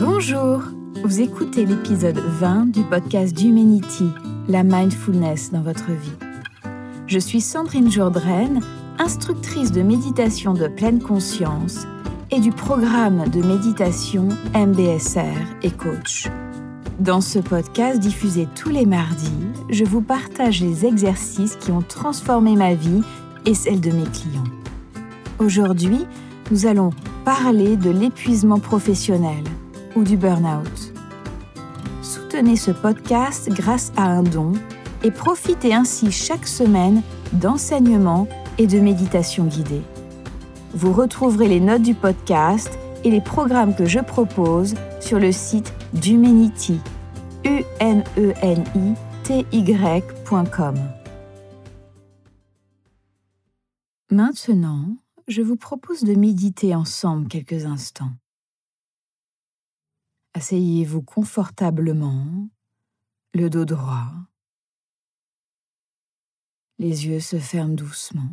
Bonjour, vous écoutez l'épisode 20 du podcast d'Humanity, la mindfulness dans votre vie. Je suis Sandrine Jourdraine, instructrice de méditation de pleine conscience et du programme de méditation MBSR et coach. Dans ce podcast diffusé tous les mardis, je vous partage les exercices qui ont transformé ma vie et celle de mes clients. Aujourd'hui, nous allons parler de l'épuisement professionnel ou du burn-out. Soutenez ce podcast grâce à un don et profitez ainsi chaque semaine d'enseignements et de méditations guidées. Vous retrouverez les notes du podcast et les programmes que je propose sur le site d'Humanity, u n e n i t. Maintenant, je vous propose de méditer ensemble quelques instants. Asseyez-vous confortablement, le dos droit. Les yeux se ferment doucement.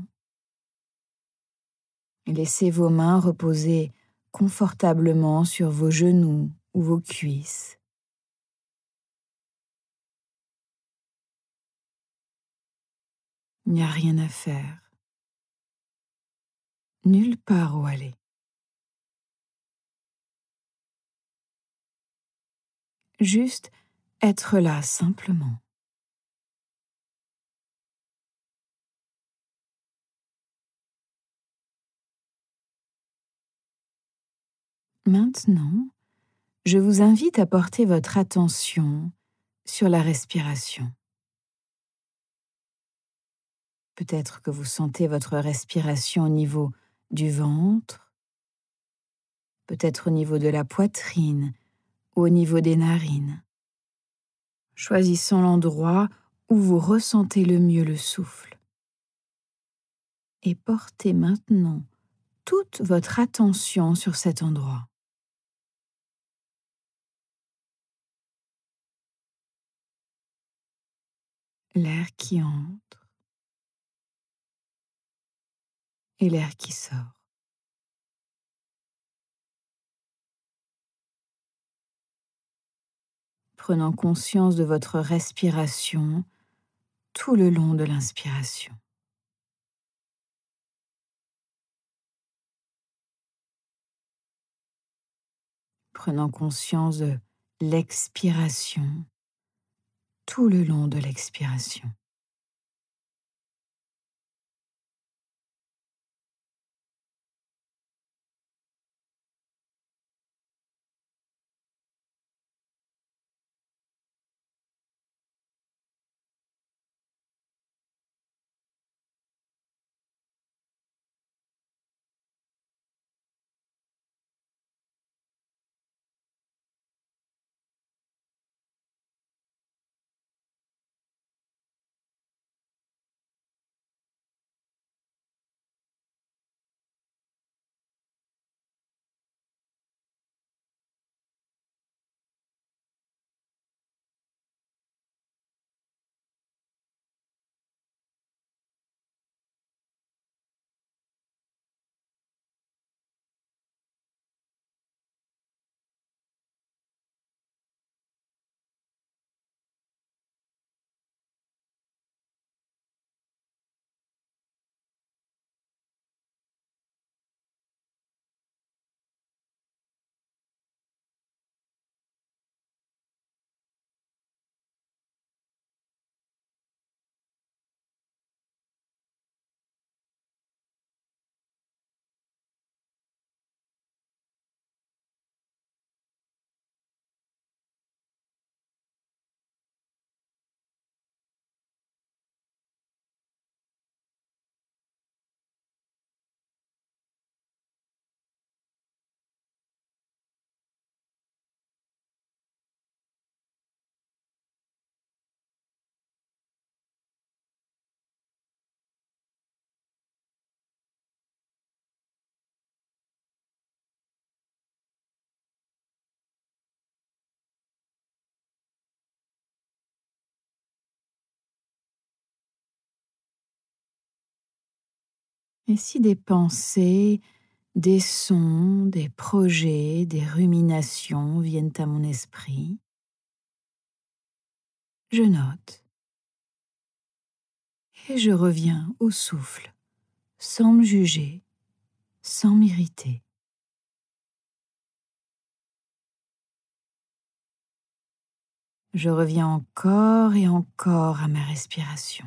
Laissez vos mains reposer confortablement sur vos genoux ou vos cuisses. Il n'y a rien à faire. Nulle part où aller. Juste être là simplement. Maintenant, je vous invite à porter votre attention sur la respiration. Peut-être que vous sentez votre respiration au niveau du ventre, peut-être au niveau de la poitrine ou au niveau des narines. Choisissons l'endroit où vous ressentez le mieux le souffle. Et portez maintenant toute votre attention sur cet endroit. l'air qui entre et l'air qui sort. Prenant conscience de votre respiration tout le long de l'inspiration. Prenant conscience de l'expiration tout le long de l'expiration. Et si des pensées des sons, des projets, des ruminations viennent à mon esprit? Je note. Et je reviens au souffle, sans me juger, sans m'irriter. Je reviens encore et encore à ma respiration.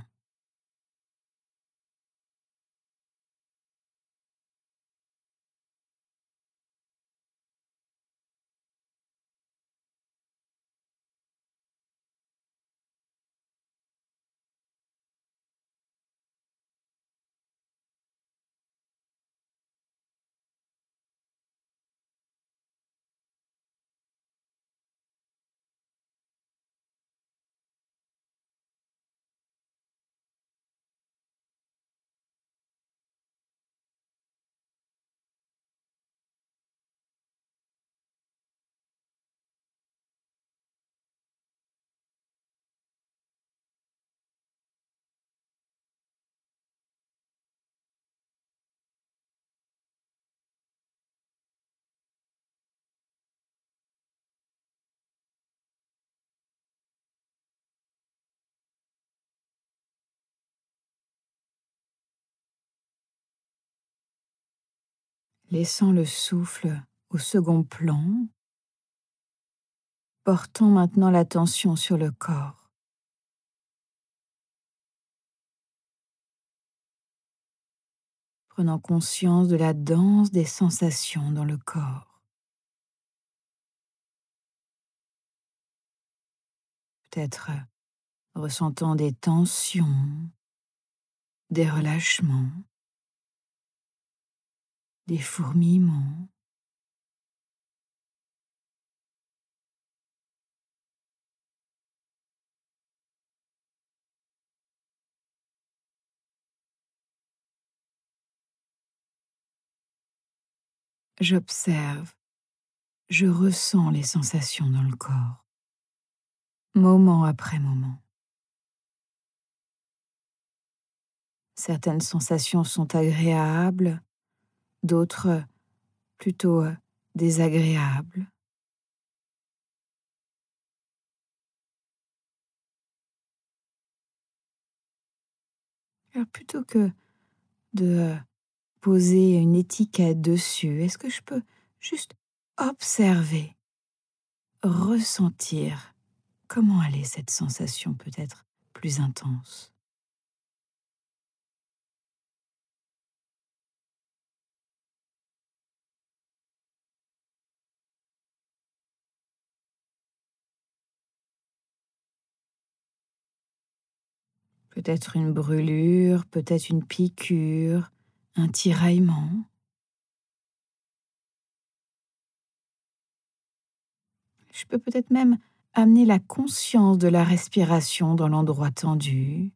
Laissant le souffle au second plan, portons maintenant l'attention sur le corps. Prenant conscience de la danse des sensations dans le corps. Peut-être ressentant des tensions, des relâchements des fourmillements. J'observe, je ressens les sensations dans le corps, moment après moment. Certaines sensations sont agréables, d'autres plutôt euh, désagréables. Alors plutôt que de euh, poser une étiquette dessus, est-ce que je peux juste observer, ressentir comment est cette sensation peut-être plus intense? Peut-être une brûlure, peut-être une piqûre, un tiraillement. Je peux peut-être même amener la conscience de la respiration dans l'endroit tendu.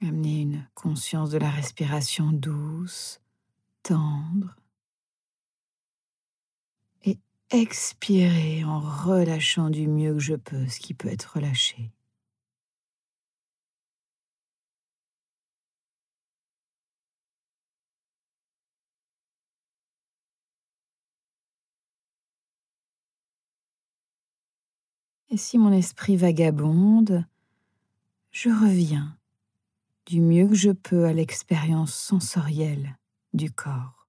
Amener une conscience de la respiration douce, tendre expirer en relâchant du mieux que je peux ce qui peut être relâché. Et si mon esprit vagabonde, je reviens du mieux que je peux à l'expérience sensorielle du corps.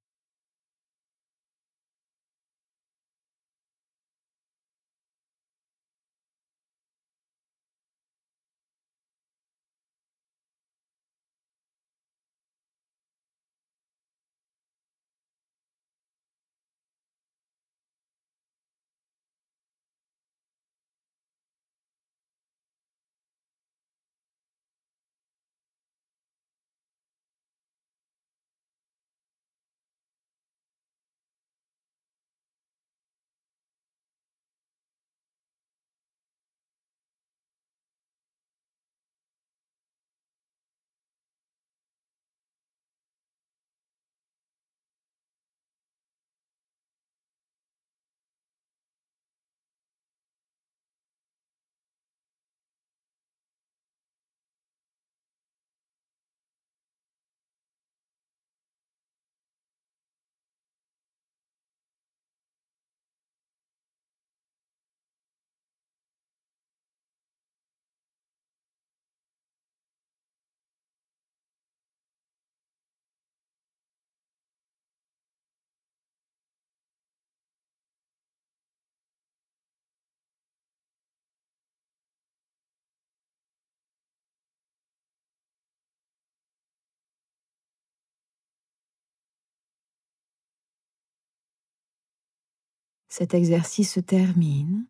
Cet exercice se termine,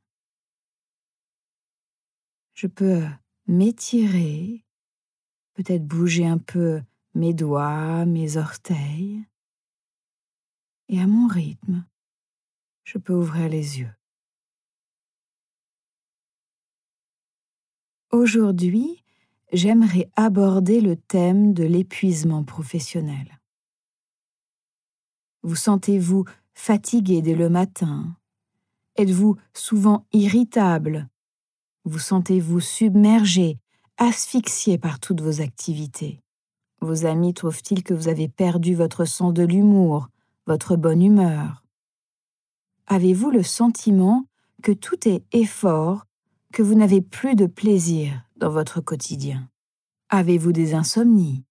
je peux m'étirer, peut-être bouger un peu mes doigts, mes orteils, et à mon rythme, je peux ouvrir les yeux. Aujourd'hui, j'aimerais aborder le thème de l'épuisement professionnel. Vous sentez-vous fatigué dès le matin. Êtes-vous souvent irritable? Vous sentez-vous submergé, asphyxié par toutes vos activités? Vos amis trouvent-ils que vous avez perdu votre sens de l'humour, votre bonne humeur? Avez-vous le sentiment que tout est effort, que vous n'avez plus de plaisir dans votre quotidien? Avez-vous des insomnies?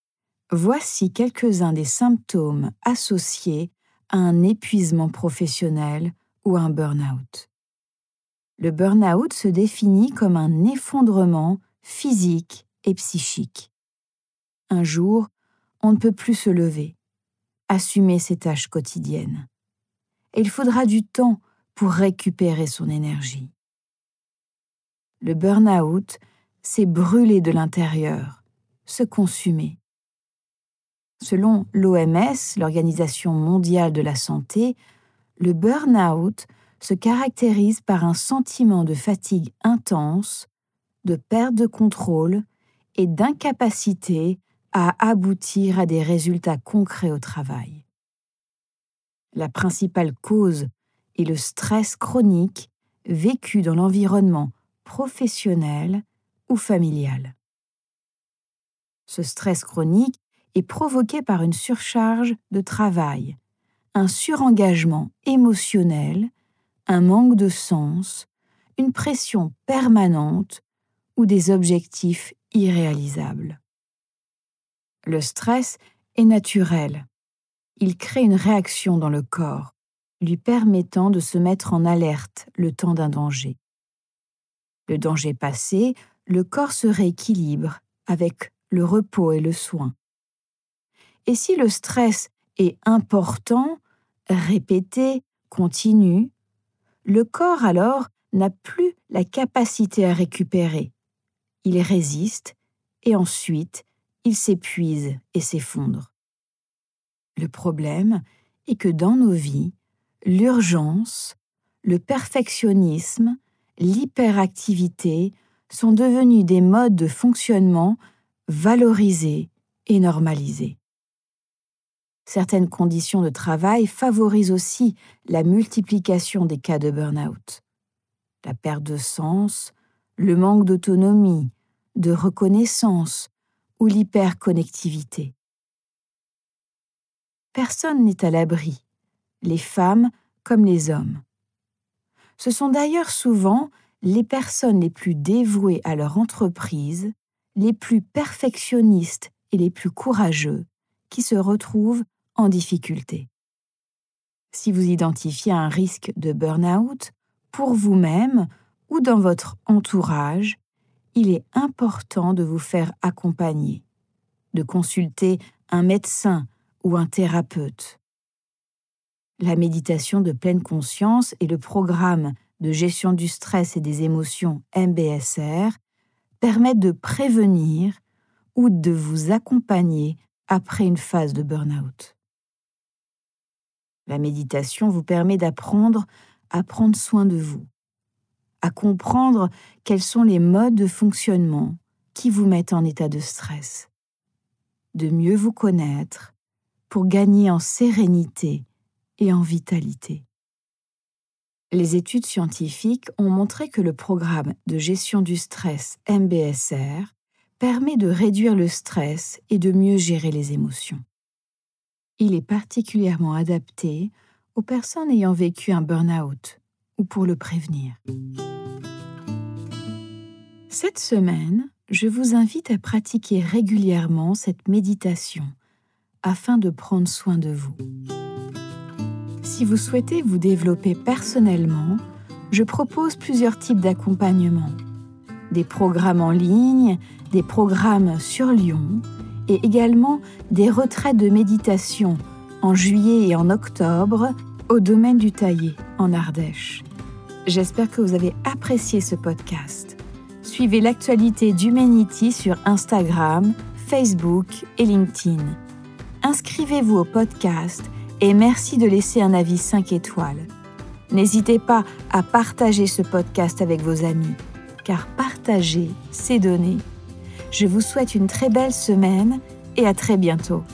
Voici quelques-uns des symptômes associés un épuisement professionnel ou un burn-out. Le burn-out se définit comme un effondrement physique et psychique. Un jour, on ne peut plus se lever, assumer ses tâches quotidiennes. Il faudra du temps pour récupérer son énergie. Le burn-out, c'est brûler de l'intérieur, se consumer. Selon l'OMS, l'Organisation mondiale de la santé, le burn-out se caractérise par un sentiment de fatigue intense, de perte de contrôle et d'incapacité à aboutir à des résultats concrets au travail. La principale cause est le stress chronique vécu dans l'environnement professionnel ou familial. Ce stress chronique est provoqué par une surcharge de travail, un surengagement émotionnel, un manque de sens, une pression permanente ou des objectifs irréalisables. Le stress est naturel. Il crée une réaction dans le corps, lui permettant de se mettre en alerte le temps d'un danger. Le danger passé, le corps se rééquilibre avec le repos et le soin. Et si le stress est important, répété, continu, le corps alors n'a plus la capacité à récupérer. Il résiste et ensuite il s'épuise et s'effondre. Le problème est que dans nos vies, l'urgence, le perfectionnisme, l'hyperactivité sont devenus des modes de fonctionnement valorisés et normalisés. Certaines conditions de travail favorisent aussi la multiplication des cas de burn-out. La perte de sens, le manque d'autonomie, de reconnaissance ou l'hyperconnectivité. Personne n'est à l'abri, les femmes comme les hommes. Ce sont d'ailleurs souvent les personnes les plus dévouées à leur entreprise, les plus perfectionnistes et les plus courageux qui se retrouvent difficulté. Si vous identifiez un risque de burn-out pour vous-même ou dans votre entourage, il est important de vous faire accompagner, de consulter un médecin ou un thérapeute. La méditation de pleine conscience et le programme de gestion du stress et des émotions MBSR permettent de prévenir ou de vous accompagner après une phase de burn-out. La méditation vous permet d'apprendre à prendre soin de vous, à comprendre quels sont les modes de fonctionnement qui vous mettent en état de stress, de mieux vous connaître pour gagner en sérénité et en vitalité. Les études scientifiques ont montré que le programme de gestion du stress MBSR permet de réduire le stress et de mieux gérer les émotions. Il est particulièrement adapté aux personnes ayant vécu un burn-out ou pour le prévenir. Cette semaine, je vous invite à pratiquer régulièrement cette méditation afin de prendre soin de vous. Si vous souhaitez vous développer personnellement, je propose plusieurs types d'accompagnement. Des programmes en ligne, des programmes sur Lyon et également des retraites de méditation en juillet et en octobre au domaine du taillé en Ardèche. J'espère que vous avez apprécié ce podcast. Suivez l'actualité d'Humanity sur Instagram, Facebook et LinkedIn. Inscrivez-vous au podcast et merci de laisser un avis 5 étoiles. N'hésitez pas à partager ce podcast avec vos amis, car partager, c'est donner. Je vous souhaite une très belle semaine et à très bientôt.